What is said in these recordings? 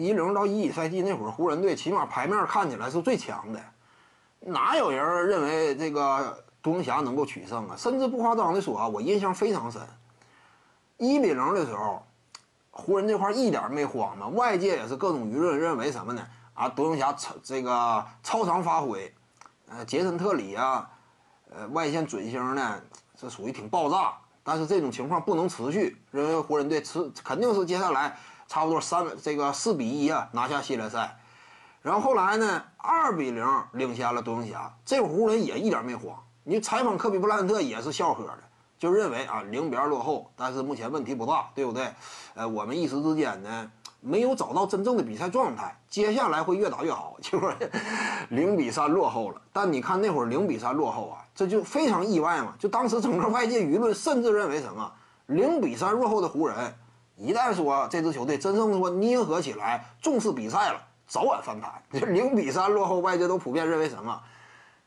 一零到一一赛季那会儿，湖人队起码牌面看起来是最强的，哪有人认为这个独行侠能够取胜啊？甚至不夸张的说啊，我印象非常深，一比零的时候，湖人这块一点没慌嘛，外界也是各种舆论认为什么呢？啊，独行侠超这个超常发挥，呃，杰森特里啊，呃，外线准星呢，这属于挺爆炸。但是这种情况不能持续，认为湖人队持肯定是接下来差不多三这个四比一啊拿下系列赛，然后后来呢二比零领先了独行侠，这会湖人也一点没慌。你采访科比布莱恩特也是笑呵的，就认为啊零比二落后，但是目前问题不大，对不对？呃，我们一时之间呢没有找到真正的比赛状态，接下来会越打越好。结果零比三落后了，但你看那会儿零比三落后啊。这就非常意外嘛！就当时整个外界舆论甚至认为什么零比三落后的湖人，一旦说这支球队真正说捏合起来重视比赛了，早晚翻盘。就零比三落后，外界都普遍认为什么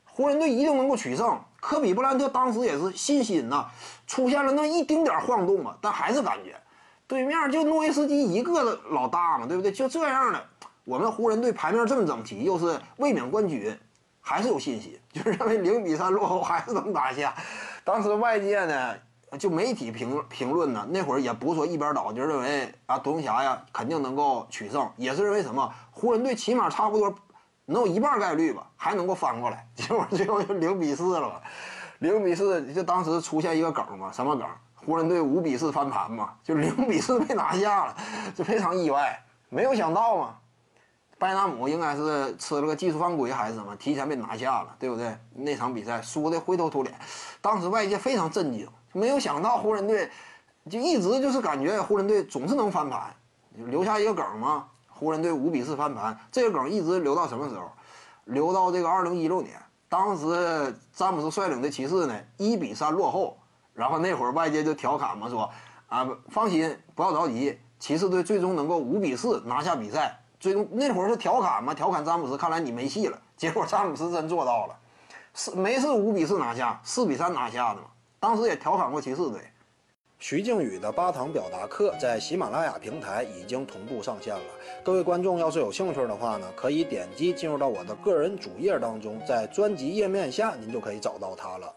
湖人队一定能够取胜。科比布兰特当时也是信心呐，出现了那一丁点晃动嘛，但还是感觉对面就诺维斯基一个老大嘛，对不对？就这样的，我们湖人队牌面这么整齐，又是卫冕冠军。还是有信心，就是认为零比三落后还是能拿下。当时外界呢，就媒体评评论呢，那会儿也不是说一边倒，就认为啊，独行侠呀肯定能够取胜，也是认为什么湖人队起码差不多能有一半概率吧，还能够翻过来。结果最后就零比四了，零比四就当时出现一个梗嘛，什么梗？湖人队五比四翻盘嘛，就零比四被拿下了，就非常意外，没有想到嘛。拜纳姆应该是吃了个技术犯规还是什么，提前被拿下了，对不对？那场比赛输的灰头土脸，当时外界非常震惊，没有想到湖人队就一直就是感觉湖人队总是能翻盘，留下一个梗嘛，湖人队五比四翻盘，这个梗一直留到什么时候？留到这个二零一六年，当时詹姆斯率领的骑士呢一比三落后，然后那会儿外界就调侃嘛说啊，放心，不要着急，骑士队最终能够五比四拿下比赛。最终那会儿是调侃嘛？调侃詹姆斯，看来你没戏了。结果詹姆斯真做到了，是没是五比四拿下，四比三拿下的嘛？当时也调侃过骑士队。徐静宇的八堂表达课在喜马拉雅平台已经同步上线了。各位观众要是有兴趣的话呢，可以点击进入到我的个人主页当中，在专辑页面下您就可以找到它了。